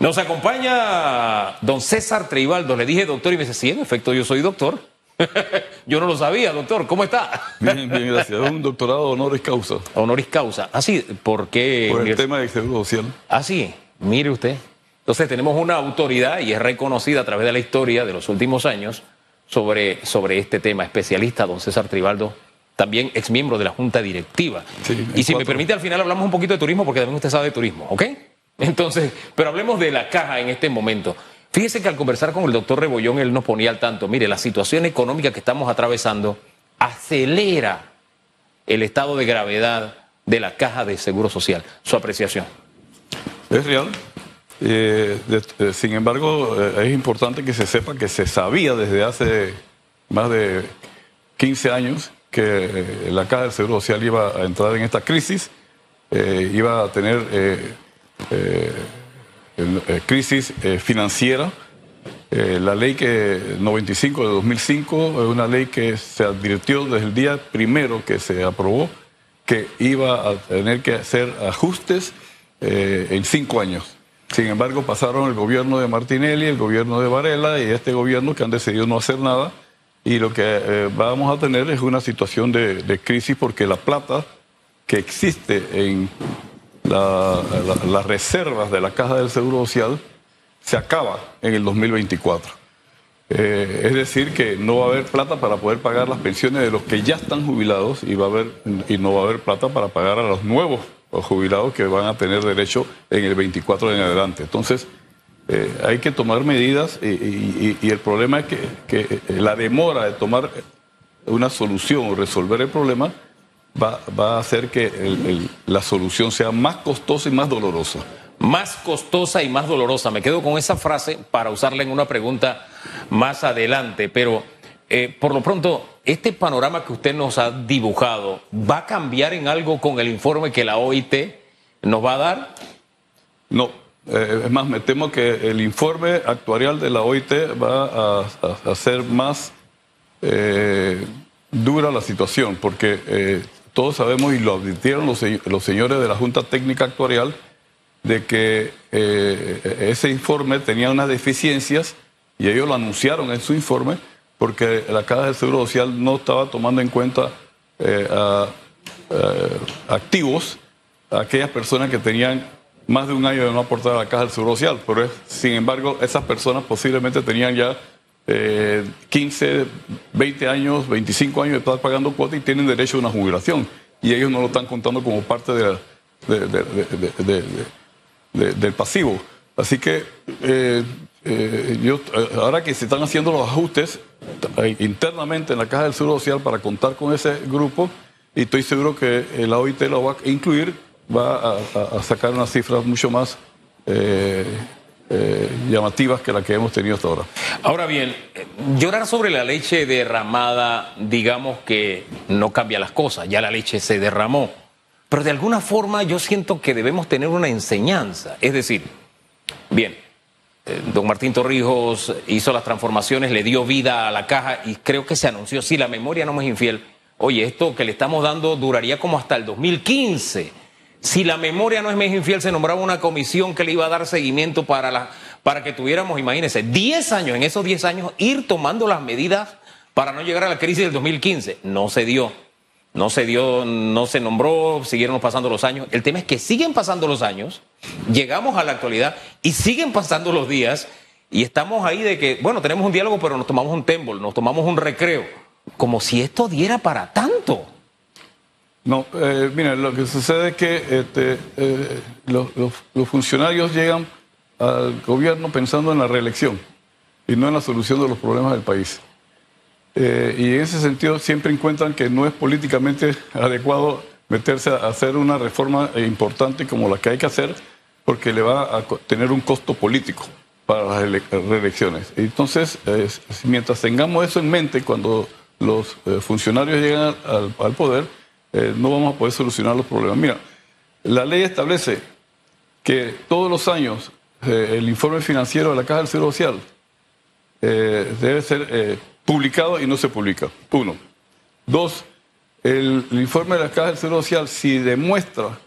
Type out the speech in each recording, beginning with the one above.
Nos acompaña don César Treibaldo. Le dije doctor y me dice, sí, en efecto, yo soy doctor. yo no lo sabía, doctor. ¿Cómo está? bien, bien, gracias. Un doctorado honoris causa. Honoris causa. Así, ah, ¿por qué? Por el tema del seguro social. Ah, sí. Mire usted. Entonces tenemos una autoridad y es reconocida a través de la historia de los últimos años sobre, sobre este tema. Especialista, don César Tribaldo, también ex miembro de la Junta Directiva. y si me permite, al final hablamos un poquito de turismo, porque también usted sabe de turismo, ¿ok? Entonces, pero hablemos de la caja en este momento. Fíjese que al conversar con el doctor Rebollón, él nos ponía al tanto, mire, la situación económica que estamos atravesando acelera el estado de gravedad de la caja de seguro social. Su apreciación. Es real. Eh, eh, sin embargo, eh, es importante que se sepa que se sabía desde hace más de 15 años que la caja del seguro social iba a entrar en esta crisis, iba a tener crisis eh, financiera. la ley que 95 de 2005 es una ley que se advirtió desde el día primero que se aprobó que iba a tener que hacer ajustes en cinco años. Sin embargo, pasaron el gobierno de Martinelli, el gobierno de Varela y este gobierno que han decidido no hacer nada. Y lo que vamos a tener es una situación de crisis porque la plata que existe en las reservas de la Caja del Seguro Social se acaba en el 2024. Eh, es decir, que no va a haber plata para poder pagar las pensiones de los que ya están jubilados y, va a haber, y no va a haber plata para pagar a los nuevos jubilados que van a tener derecho en el 24 en adelante. Entonces, eh, hay que tomar medidas y, el problema es que, que, la demora de tomar una solución o resolver el problema va, va a hacer que la solución sea más costosa y más dolorosa. Más costosa y más dolorosa. Me quedo con esa frase para usarla en una pregunta más adelante, pero eh, por lo pronto, este panorama que usted nos ha dibujado, ¿va a cambiar en algo con el informe que la OIT nos va a dar? No, eh, es más, me temo que el informe actuarial de la OIT va a, hacer más eh, dura la situación, porque todos sabemos y lo advirtieron los, señores de la Junta Técnica Actuarial de que eh, ese informe tenía unas deficiencias y ellos lo anunciaron en su informe porque la Caja de Seguro Social no estaba tomando en cuenta eh, eh, activos a aquellas personas que tenían más de un año de no aportar a la Caja del Seguro Social. Pero sin embargo, esas personas posiblemente tenían ya 15, 20 años, 25 años de estar pagando cuota y tienen derecho a una jubilación. Y ellos no lo están contando como parte de, del pasivo. Así que eh, eh, ahora que se están haciendo los ajustes internamente en la Caja del Seguro Social para contar con ese grupo, y estoy seguro que la OIT lo va a incluir, va a, sacar unas cifras mucho más eh, eh, llamativas que las que hemos tenido hasta ahora. Ahora bien, llorar sobre la leche derramada, digamos que no cambia las cosas, ya la leche se derramó, pero de alguna forma yo siento que debemos tener una enseñanza, es decir, bien, eh, don Martín Torrijos hizo las transformaciones, le dio vida a la caja y creo que se anunció, si la memoria no me es infiel, oye, esto que le estamos dando duraría como hasta el 2015 si la memoria no es más infiel, se nombraba una comisión que le iba a dar seguimiento para, la, para que tuviéramos, imagínense, 10 años, en esos 10 años, ir tomando las medidas para no llegar a la crisis del 2015. No se dio. No se dio, no se nombró, siguieron pasando los años. El tema es que siguen pasando los años, llegamos a la actualidad y siguen pasando los días y estamos ahí de que, bueno, tenemos un diálogo, pero nos tomamos un tembol, nos tomamos un recreo, como si esto diera para tanto. No, eh, mira, lo que sucede es que este, eh, los, funcionarios llegan al gobierno pensando en la reelección y no en la solución de los problemas del país. Eh, y en ese sentido siempre encuentran que no es políticamente adecuado meterse a hacer una reforma importante como la que hay que hacer porque le va a tener un costo político para las reelecciones. Entonces, mientras tengamos eso en mente cuando los funcionarios llegan al poder, eh, no vamos a poder solucionar los problemas. Mira, la ley establece que todos los años eh, el informe financiero de la Caja del Seguro Social eh, debe ser publicado y no se publica. Uno. Dos, el, informe de la Caja del Seguro Social, si demuestra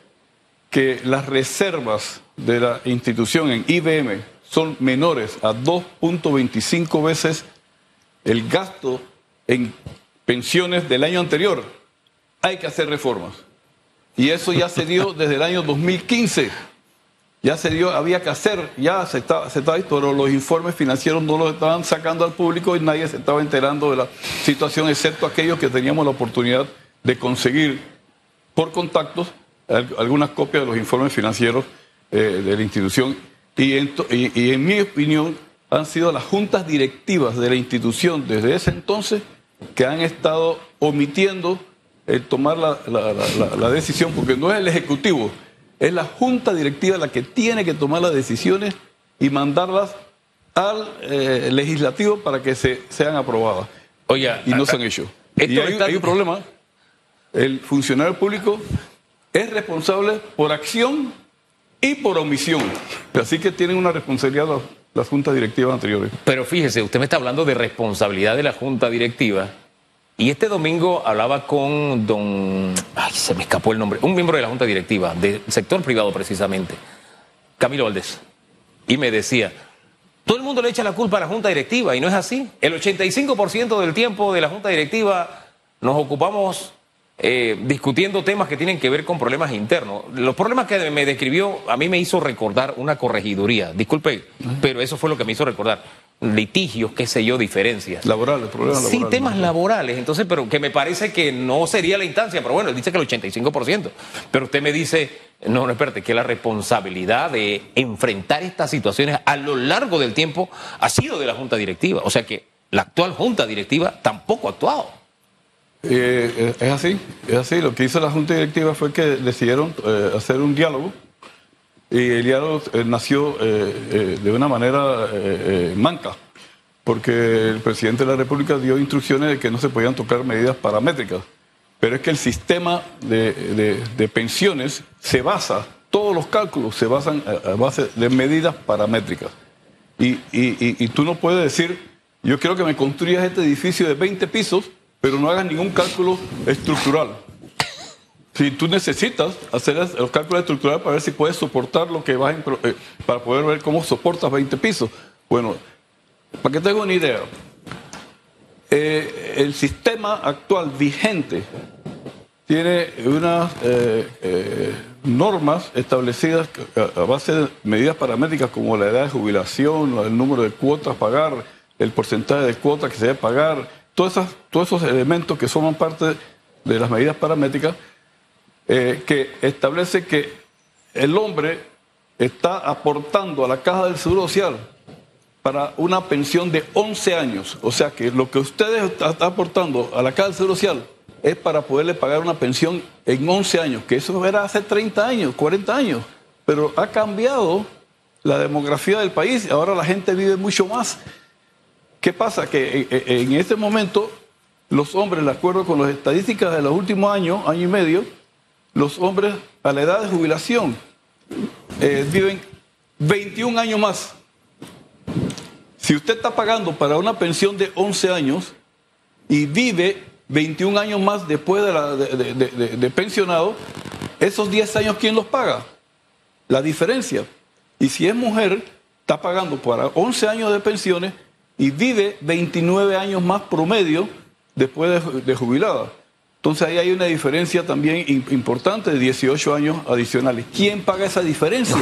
que las reservas de la institución en IBM son menores a 2.25 veces el gasto en pensiones del año anterior, hay que hacer reformas. Y eso ya se dio desde el año 2015. Ya se dio, había que hacer, ya se estaba, se estaba, pero los informes financieros no los estaban sacando al público y nadie se estaba enterando de la situación, excepto aquellos que teníamos la oportunidad de conseguir por contactos algunas copias de los informes financieros eh, de la institución. Y y en mi opinión, han sido las juntas directivas de la institución desde ese entonces que han estado omitiendo el tomar la, decisión, porque no es el Ejecutivo, es la Junta Directiva la que tiene que tomar las decisiones y mandarlas al eh, legislativo para que se, sean aprobadas. Oye, y no se han hecho. Y hay, un problema. El funcionario público es responsable por acción y por omisión. Así que tienen una responsabilidad las juntas directivas anteriores. Pero fíjese, usted me está hablando de responsabilidad de la junta directiva. Y este domingo hablaba con don. Ay, se me escapó el nombre. Un miembro de la junta directiva, del sector privado precisamente, Camilo Valdés. Y me decía: todo el mundo le echa la culpa a la junta directiva y no es así. El 85% del tiempo de la junta directiva nos ocupamos eh, discutiendo temas que tienen que ver con problemas internos. Los problemas que me describió a mí me hizo recordar una corregiduría, disculpe, pero eso fue lo que me hizo recordar. Litigios, qué sé yo, diferencias. Laborales, problemas laborales. Sí, temas laborales, entonces, pero que me parece que no sería la instancia, pero bueno, él dice que el 85%. Pero usted me dice, no, no, espérate, que la responsabilidad de enfrentar estas situaciones a lo largo del tiempo ha sido de la Junta Directiva. O sea que la actual Junta Directiva tampoco ha actuado. Eh, es así, es así. Lo que hizo la Junta Directiva fue que decidieron eh, hacer un diálogo y el diálogo eh, nació de una manera manca, porque el presidente de la República dio instrucciones de que no se podían tocar medidas paramétricas. Pero es que el sistema de, pensiones se basa, todos los cálculos se basan a, base de medidas paramétricas. Y, y tú no puedes decir, yo quiero que me construyas este edificio de 20 pisos pero no hagas ningún cálculo estructural. Si tú necesitas hacer los cálculos estructurales para ver si puedes soportar lo que vas, eh, para poder ver cómo soportas 20 pisos. Bueno, para que tenga una idea, eh, el sistema actual vigente tiene unas eh, normas establecidas a, base de medidas paramétricas como la edad de jubilación, el número de cuotas a pagar, el porcentaje de cuotas que se debe pagar, todos esos, elementos que forman parte de las medidas paramétricas eh, que establece que el hombre está aportando a la caja del Seguro Social para una pensión de 11 años. O sea que lo que ustedes están aportando a la caja del Seguro Social es para poderle pagar una pensión en 11 años, que eso era hace 30 años, 40 años. Pero ha cambiado la demografía del país, ahora la gente vive mucho más. ¿Qué pasa? Que eh, eh, en este momento los hombres, de acuerdo con las estadísticas de los últimos años, año y medio, los hombres a la edad de jubilación eh, viven 21 años más. Si usted está pagando para una pensión de 11 años y vive 21 años más después de, de pensionado, esos 10 años, ¿quién los paga? La diferencia. Y si es mujer, está pagando para 11 años de pensiones y vive 29 años más promedio después de, jubilada. Entonces ahí hay una diferencia también importante de 18 años adicionales. ¿Quién paga esa diferencia?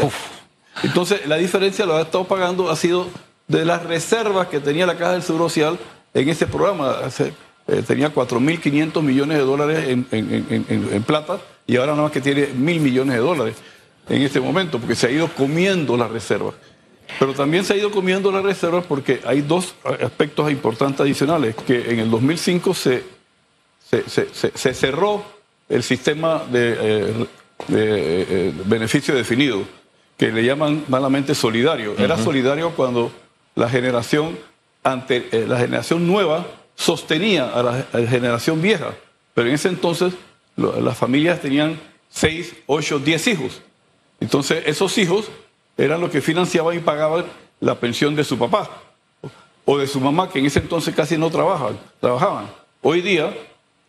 Entonces la diferencia lo ha estado pagando ha sido de las reservas que tenía la Caja del Seguro Social en ese programa. Eh, tenía 4.500 millones de dólares en, en, plata y ahora nada más que tiene mil millones de dólares en este momento porque se ha ido comiendo las reservas. Pero también se ha ido comiendo la reserva porque hay dos aspectos importantes adicionales, que en el 2005 se, se, cerró el sistema de, eh, eh, beneficio definido, que le llaman malamente solidario. Era solidario cuando la generación, ante, eh, la generación nueva sostenía a la, generación vieja, pero en ese entonces las familias tenían 6, 8, 10 hijos. Entonces esos hijos eran los que financiaban y pagaban la pensión de su papá o de su mamá, que en ese entonces casi no trabajaban. trabajaban. Hoy día,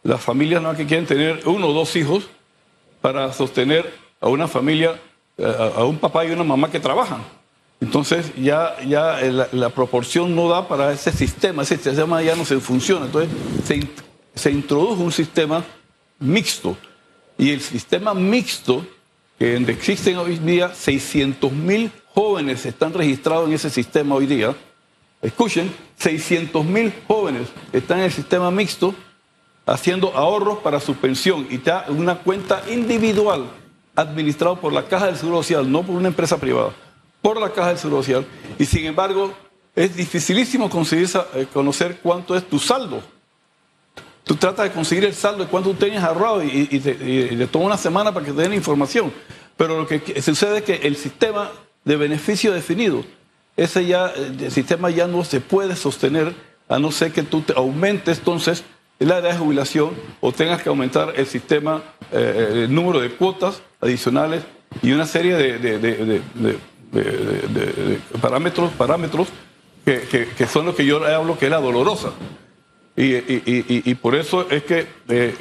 las familias no que quieren tener uno o dos hijos para sostener a una familia, a, a un papá y una mamá que trabajan. Entonces ya, ya la, la proporción no da para ese sistema, ese sistema ya no se funciona. Entonces se, se introdujo un sistema mixto. Y el sistema mixto, que existen hoy día 600 mil jóvenes están registrados en ese sistema hoy día. Escuchen, 600 mil jóvenes están en el sistema mixto haciendo ahorros para su pensión y está en una cuenta individual administrado por la Caja del Seguro Social, no por una empresa privada, por la Caja del Seguro Social. Y sin embargo, es dificilísimo conseguir, eh, conocer cuánto es tu saldo. Tú tratas de conseguir el saldo de cuánto tú tienes ahorrado y, y te, toma una semana para que te den la información. Pero lo que que sucede es que el sistema de beneficio definido, ese ya, eh, el sistema ya no se puede sostener a no ser que tú te aumentes entonces la edad de jubilación o tengas que aumentar el sistema, eh, el número de cuotas adicionales y una serie de, parámetros, parámetros que, que- que son los que yo hablo que es la dolorosa. Y, y- y- por eso es que eh,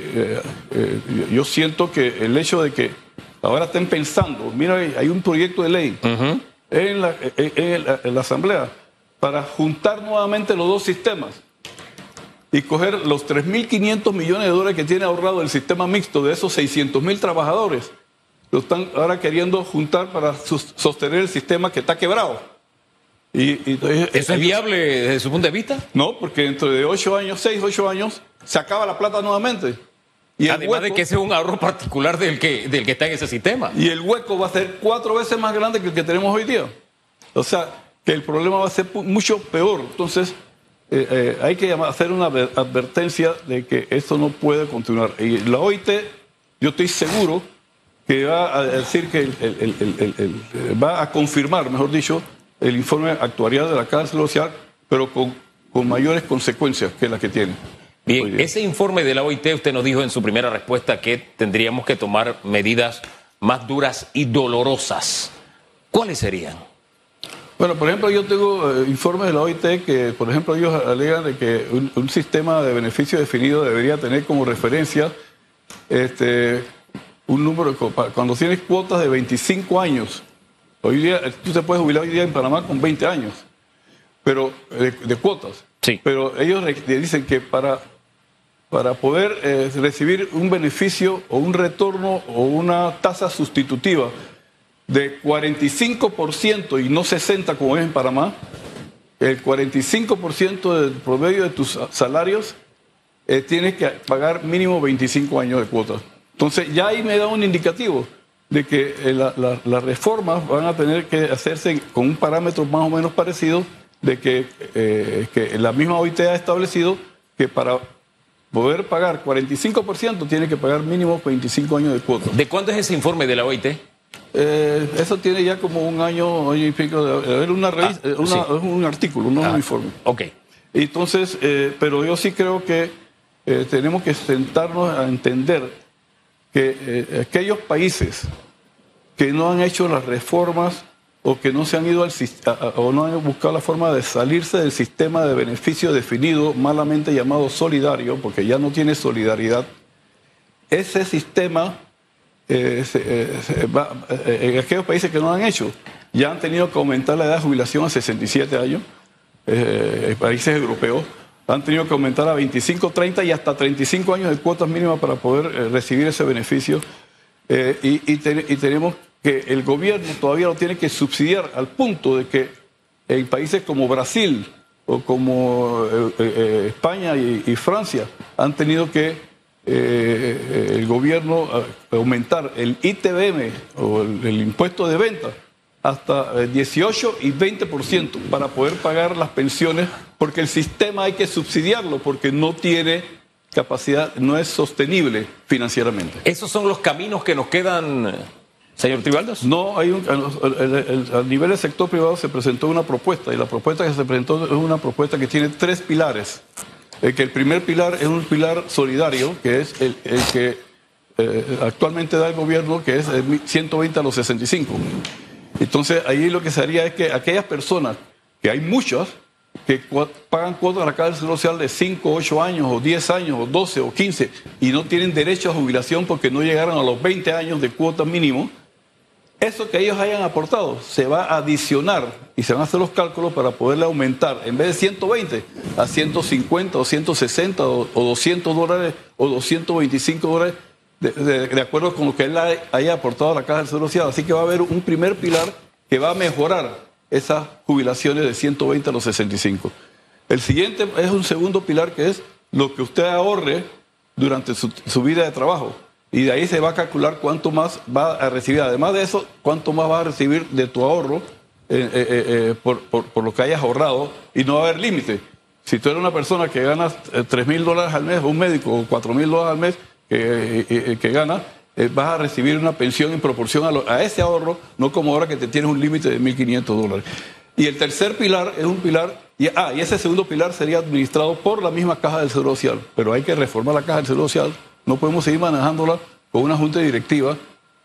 eh, yo siento que el hecho de que ahora estén pensando, mira, hay un proyecto de ley en, la, en- en la- en la Asamblea para juntar nuevamente los dos sistemas y coger los 3.500 millones de dólares que tiene ahorrado el sistema mixto de esos 600.000 trabajadores. Lo están ahora queriendo juntar para sostener el sistema que está quebrado. Y, y entonces- ¿Eso es viable desde su punto de vista? no, porque dentro de ocho años, seis, ocho años, se acaba la plata nuevamente. Y Además de hueco, que ese es un ahorro particular del que, del que está en ese sistema. y el hueco va a ser cuatro veces más grande que el que tenemos hoy día. O sea, que el problema va a ser mucho peor. Entonces, eh, eh, hay que hacer una adver- advertencia de que esto no puede continuar. Y la OIT, yo estoy seguro que va a decir que el- el- el- el- el- el- va a confirmar, mejor dicho, el informe actuarial de la cárcel social, pero con, con mayores consecuencias que las que tiene. Bien, ese informe de la OIT, usted nos dijo en su primera respuesta que tendríamos que tomar medidas más duras y dolorosas. ¿Cuáles serían? Bueno, por ejemplo, yo tengo eh, informes de la OIT que, por ejemplo, ellos alegan de que un, un sistema de beneficio definido debería tener como referencia este, un número, cuando tienes cuotas de 25 años, hoy día, eh, tú te puedes jubilar hoy día en Panamá con 20 años, pero de, de cuotas. Sí. Pero ellos dicen que para, para poder eh, recibir un beneficio o un retorno o una tasa sustitutiva de 45% y no 60% como es en Panamá, el 45% del promedio de tus salarios eh, tienes que pagar mínimo 25 años de cuota. Entonces ya ahí me da un indicativo de que eh, la- la- las reformas van a tener que hacerse con un parámetro más o menos parecido de que, eh, que la misma OIT ha establecido que para poder pagar 45% tiene que pagar mínimo 25 años de cuota. ¿De cuándo es ese informe de la OIT? Eh, eso tiene ya como un año, año y pico de era una revista, Ah, eh, una- sí. un artículo, no Ah, un informe. Ok. Entonces, eh, pero yo sí creo que eh, tenemos que sentarnos a entender que aquellos países que no han hecho las reformas o que no se han ido al o no han buscado la forma de salirse del sistema de beneficio definido, malamente llamado solidario, porque ya no tiene solidaridad, ese sistema eh, eh, eh, en aquellos países que no lo han hecho, ya han tenido que aumentar la edad de jubilación a 67 años, en países europeos, han tenido que aumentar a 25, 30 y hasta 35 años de cuotas mínimas para poder recibir ese beneficio. Y, y te- y tenemos que el gobierno todavía lo tiene que subsidiar al punto de que en países como Brasil o como España y Francia han tenido que eh, el gobierno eh, aumentar el ITBM o el, el impuesto de venta hasta eh, 18 y 20% para poder pagar las pensiones, porque el sistema hay que subsidiarlo, porque no tiene capacidad, no es sostenible financieramente. ¿Esos son los caminos que nos quedan, señor Tribaldos? No, hay un, a nivel del sector privado se presentó una propuesta y la propuesta que se presentó es una propuesta que tiene tres pilares. El que el primer pilar es un pilar solidario, que es el, que eh, actualmente da el gobierno, que es el 120 a los 65. Entonces ahí lo que se haría es que aquellas personas, que hay muchas, que pagan cuotas a la cárcel social de 5, 8 años, o 10 años, o 12, o 15, y no tienen derecho a jubilación porque no llegaron a los 20 años de cuota mínimo, eso que ellos hayan aportado se va a adicionar y se van a hacer los cálculos para poderle aumentar, en vez de 120, a 150 o 160 o, 200 dólares o 225 dólares, de, acuerdo con lo que él haya aportado a la Caja del Seguro Social. Así que va a haber un primer pilar que va a mejorar esas jubilaciones de 120 a los 65. El siguiente es un segundo pilar que es lo que usted ahorre durante su vida de trabajo y de ahí se va a calcular cuánto más va a recibir. Además de eso, cuánto más va a recibir de tu ahorro eh, eh, eh, por, lo que hayas ahorrado y no va a haber límite. Si tú eres una persona que gana 3 mil dólares al mes, un médico, o 4 mil dólares al mes que gana, vas a recibir una pensión en proporción a, a, ese ahorro, no como ahora que te tienes un límite de 1.500 dólares. Y el tercer pilar es un pilar, y, ah, y ese segundo pilar sería administrado por la misma Caja del Seguro Social, pero hay que reformar la Caja del Seguro Social no podemos seguir manejándola con una junta directiva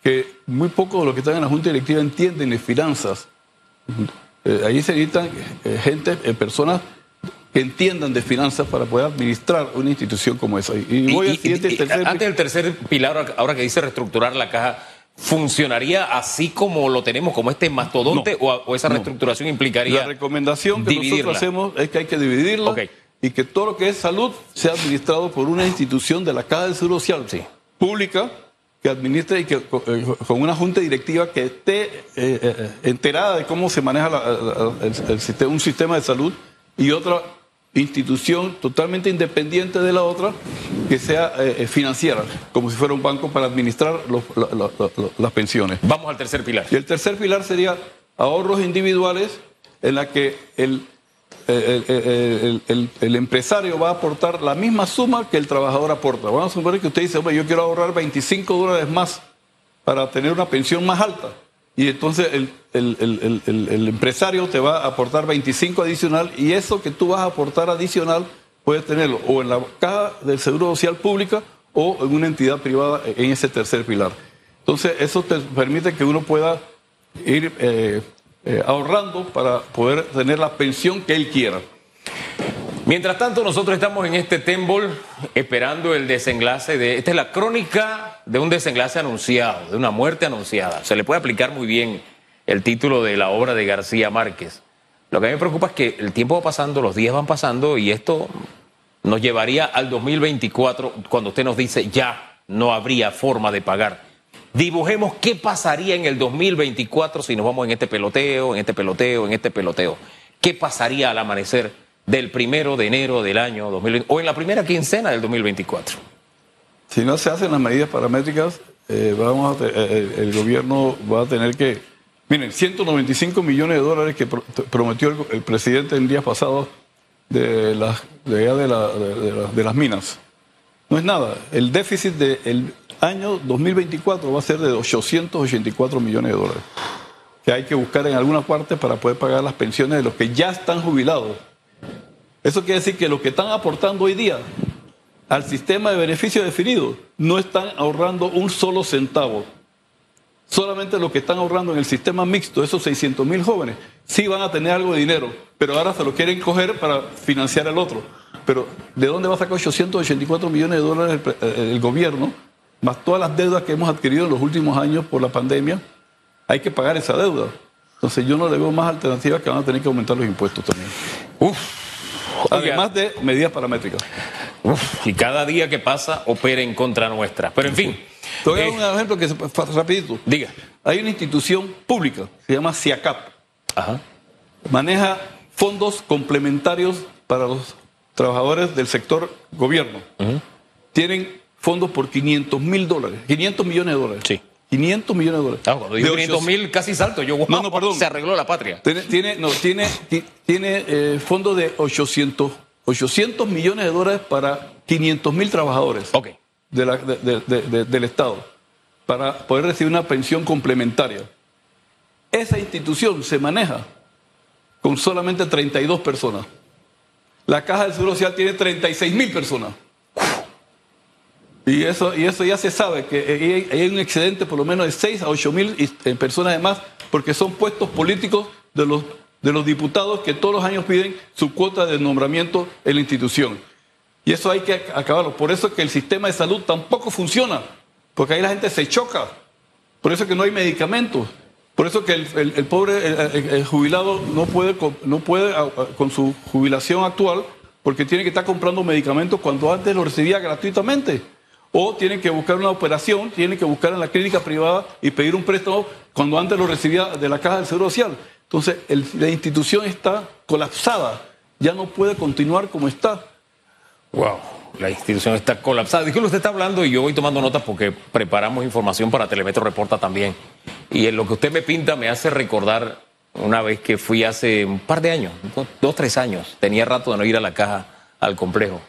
que muy pocos de los que están en la junta directiva entienden de finanzas. Eh, ahí se necesitan eh, gente, eh, personas que entiendan de finanzas para poder administrar una institución como esa. Y, voy al siguiente, tercer... Antes del tercer pilar, ahora que dice reestructurar la caja, ¿funcionaría así como lo tenemos, como este mastodonte, o, esa reestructuración implicaría La recomendación que nosotros hacemos es que hay que dividirla y que todo lo que es salud sea administrado por una institución de la Caja del Seguro Social pública que administre y que eh, con una junta directiva que esté eh, eh, enterada de cómo se maneja el, sistema, un sistema de salud y otra institución totalmente independiente de la otra que sea financiera, como si fuera un banco para administrar las pensiones. Vamos al tercer pilar. Y el tercer pilar sería ahorros individuales en la que el el, empresario va a aportar la misma suma que el trabajador aporta. Vamos a suponer que usted dice, yo quiero ahorrar 25 dólares más para tener una pensión más alta. Y entonces el, empresario te va a aportar 25 adicional y eso que tú vas a aportar adicional puedes tenerlo o en la caja del Seguro Social Pública o en una entidad privada en ese tercer pilar. Entonces eso te permite que uno pueda ir eh, eh, ahorrando para poder tener la pensión que él quiera. Mientras tanto, nosotros estamos en este Tembol esperando el desenlace de. Esta es la crónica de un desenlace anunciado, de una muerte anunciada. Se le puede aplicar muy bien el título de la obra de García Márquez. Lo que a mí me preocupa es que el tiempo va pasando, los días van pasando y esto nos llevaría al 2024 cuando usted nos dice ya no habría forma de pagar Dibujemos qué pasaría en el 2024 si nos vamos en este peloteo, en este peloteo, en este peloteo. ¿Qué pasaría al amanecer del primero de enero del año 2020 o en la primera quincena del 2024? Si no se hacen las medidas paramétricas, eh, vamos eh, el gobierno va a tener que... Miren, 195 millones de dólares que prometió el, presidente el día pasado de las, de, las minas. No es nada. El déficit del año 2024 va a ser de 884 millones de dólares, que hay que buscar en alguna parte para poder pagar las pensiones de los que ya están jubilados. Eso quiere decir que los que están aportando hoy día al sistema de beneficio definido no están ahorrando un solo centavo. Solamente los que están ahorrando en el sistema mixto, esos 600 mil jóvenes, sí van a tener algo de dinero, pero ahora se lo quieren coger para financiar al otro. Pero ¿de dónde va a sacar 884 millones de dólares el, el gobierno más todas las deudas que hemos adquirido en los últimos años por la pandemia, hay que pagar esa deuda. Entonces yo no le veo más alternativas que van a tener que aumentar los impuestos también. Uf. Además de medidas paramétricas. Uf. Y cada día que pasa opera en contra nuestra. Pero en fin. Te voy a dar eh, un ejemplo que rapidito. Diga. Hay una institución pública, se llama CIACAP. Ajá. Maneja fondos complementarios para los trabajadores del sector gobierno. Tienen fondos por 500 mil dólares, 500 millones de dólares. Sí. 500 millones de dólares. Ah, cuando 500 mil casi salto, yo no, no, perdón. se arregló la patria. Tiene, no, tiene, tiene eh, fondos de 800, 800 millones de dólares para 500 mil trabajadores okay. del Estado para poder recibir una pensión complementaria. Esa institución se maneja con solamente 32 personas. La Caja del Seguro Social tiene 36 mil personas. Y eso, y eso ya se sabe, que hay un excedente por lo menos de 6 a 8 mil eh, personas de más, porque son puestos políticos de los, de los diputados que todos los años piden su cuota de nombramiento en la institución. Y eso hay que acabarlo. Por eso es que el sistema de salud tampoco funciona, porque ahí la gente se choca. Por eso es que no hay medicamentos. Por eso que el, el- pobre el, el- jubilado no puede, no puede con su jubilación actual porque tiene que estar comprando medicamentos cuando antes lo recibía gratuitamente. O tiene que buscar una operación, tiene que buscar en la clínica privada y pedir un préstamo cuando antes lo recibía de la caja del Seguro Social. Entonces la institución está colapsada, ya no puede continuar como está. Wow, la institución está colapsada. Disculpe, usted está hablando y yo voy tomando notas porque preparamos información para Telemetro Reporta también. Y en lo que usted me pinta me hace recordar una vez que fui hace un par de años, dos, tres años. Tenía rato de no ir a la caja, al complejo.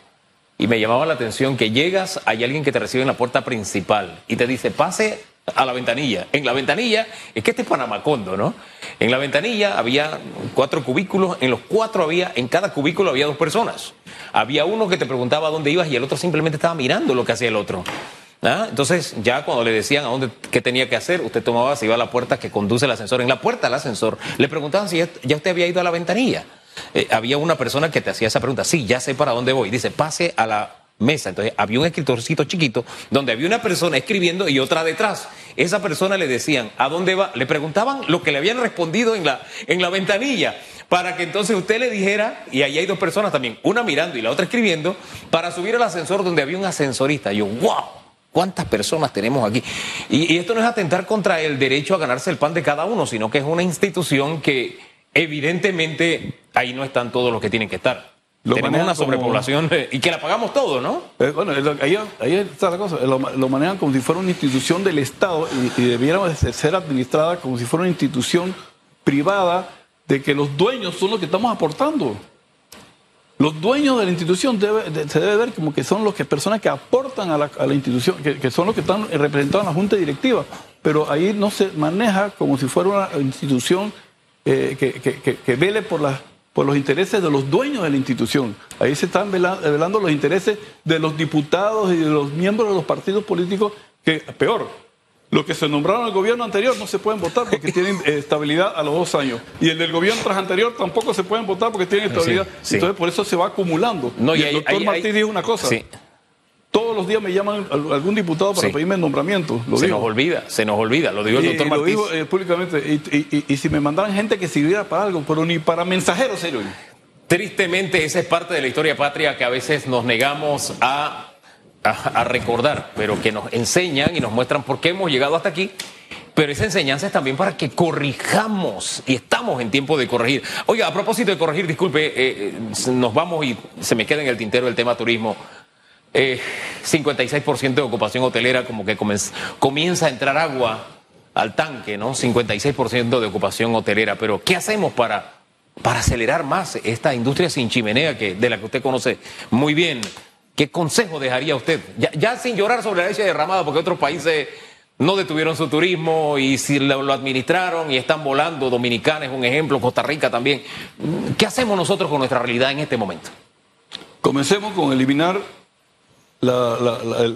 Y me llamaba la atención que llegas, hay alguien que te recibe en la puerta principal y te dice, pase a la ventanilla. En la ventanilla, es que este es Panamacondo, ¿no? En la ventanilla había cuatro cubículos, en los cuatro había, en cada cubículo había dos personas. Había uno que te preguntaba dónde ibas y el otro simplemente estaba mirando lo que hacía el otro. ¿Ah? Entonces, ya cuando le decían a dónde, qué tenía que hacer, usted tomaba, se iba a la puerta que conduce el ascensor. En la puerta del ascensor le preguntaban si ya, ya usted había ido a la ventanilla. Eh, había una persona que te hacía esa pregunta. Sí, ya sé para dónde voy. Dice, pase a la mesa. Entonces, había un escritorcito chiquito donde había una persona escribiendo y otra detrás. Esa persona le decían, ¿a dónde va? Le preguntaban lo que le habían respondido en la, en la ventanilla para que entonces usted le dijera, y ahí hay dos personas también, una mirando y la otra escribiendo, para subir al ascensor donde había un ascensorista. Y yo, wow. ¿Cuántas personas tenemos aquí? Y, y esto no es atentar contra el derecho a ganarse el pan de cada uno, sino que es una institución que evidentemente ahí no están todos los que tienen que estar. Lo tenemos una sobrepoblación eh, y que la pagamos todo, ¿no? Eh, bueno, ahí, ahí está la cosa. Lo, lo manejan como si fuera una institución del Estado y, y debiera de ser administrada como si fuera una institución privada de que los dueños son los que estamos aportando. Los dueños de la institución debe- de- se debe ver como que son los que personas que aportan a la, a la institución, que, que son los que están representados en la junta directiva. Pero ahí no se maneja como si fuera una institución eh, que, que- que- que vele por, los intereses de los dueños de la institución. Ahí se están vela- velando los intereses de los diputados y de los miembros de los partidos políticos, que peor, los que se nombraron al gobierno anterior no se pueden votar porque tienen eh, estabilidad a los dos años. Y el del gobierno tras anterior tampoco se pueden votar porque tienen estabilidad. Sí, sí. Entonces por eso se va acumulando. No, y, y el hay- doctor hay- Martí hay- dijo una cosa. Sí. Todos los días me llaman al- algún diputado para Sí. pedirme el nombramiento. Lo se nos olvida, se nos olvida, lo dijo el doctor y lo dijo eh, públicamente. Y, y- y- y si me mandaran gente que sirviera para algo, pero ni para mensajeros serio. Tristemente, esa es parte de la historia patria que a veces nos negamos a, a, a recordar, pero que nos enseñan y nos muestran por qué hemos llegado hasta aquí. Pero esa enseñanza es también para que corrijamos y estamos en tiempo de corregir. Oiga, a propósito de corregir, disculpe, eh, eh, nos vamos y se me queda en el tintero el tema turismo. Eh, 56% de ocupación hotelera, como que comienza a entrar agua al tanque, ¿no? 56% de ocupación hotelera. Pero, ¿qué hacemos para, para acelerar más esta industria sin chimenea que, de la que usted conoce muy bien? ¿Qué consejo dejaría usted? Ya, sin llorar sobre la leche derramada, porque otros países no detuvieron su turismo y si lo administraron y están volando, Dominicana es un ejemplo, Costa Rica también. ¿Qué hacemos nosotros con nuestra realidad en este momento? Comencemos con eliminar la,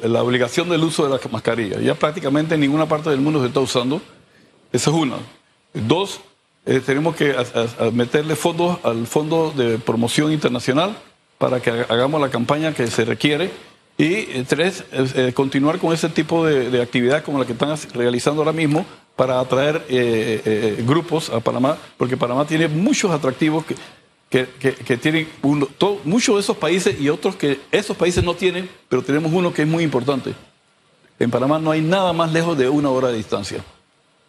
la- obligación del uso de la mascarilla. Ya prácticamente en ninguna parte del mundo se está usando. Esa es una. Dos, eh, tenemos que meterle fondos al Fondo de Promoción Internacional para que ha- hagamos la campaña que se requiere. Y eh, tres, eh, continuar con ese tipo de, de actividad como la que están realizando ahora mismo para atraer eh, grupos a Panamá, porque Panamá tiene muchos atractivos que, que, tienen muchos de esos países y otros que esos países no tienen, pero tenemos uno que es muy importante. En Panamá no hay nada más lejos de una hora de distancia.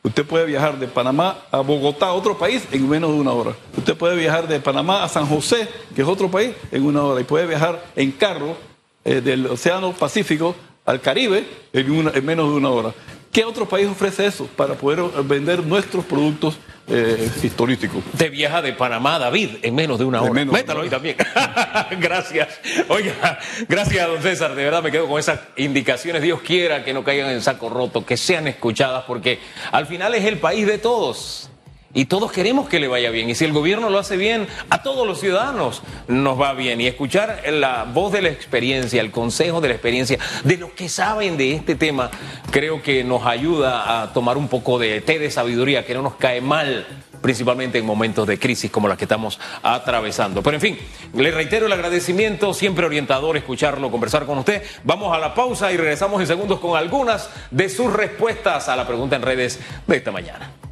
Usted puede viajar de Panamá a Bogotá, otro país, en menos de una hora. Usted puede viajar de Panamá a San José, que es otro país, en una hora. Y puede viajar en carro eh, del Océano Pacífico al Caribe en menos de una hora. ¿Qué otro país ofrece eso para poder eh, vender nuestros productos eh, turísticos? Te viaja de Panamá David en menos de una hora. menos de Métalo ahí también. gracias. Oiga, gracias, don César. De verdad me quedo con esas indicaciones. Dios quiera que no caigan en saco roto, que sean escuchadas, porque al final es el país de todos. Y todos queremos que le vaya bien. Y si el gobierno lo hace bien, a todos los ciudadanos nos va bien. Y escuchar la voz de la experiencia, el consejo de la experiencia, de los que saben de este tema, creo que nos ayuda a tomar un poco de té de sabiduría, que no nos cae mal principalmente en momentos de crisis como la que estamos atravesando. Pero en fin, le reitero el agradecimiento, siempre orientador escucharlo, conversar con usted. Vamos a la pausa y regresamos en segundos con algunas de sus respuestas a la pregunta en redes de esta mañana.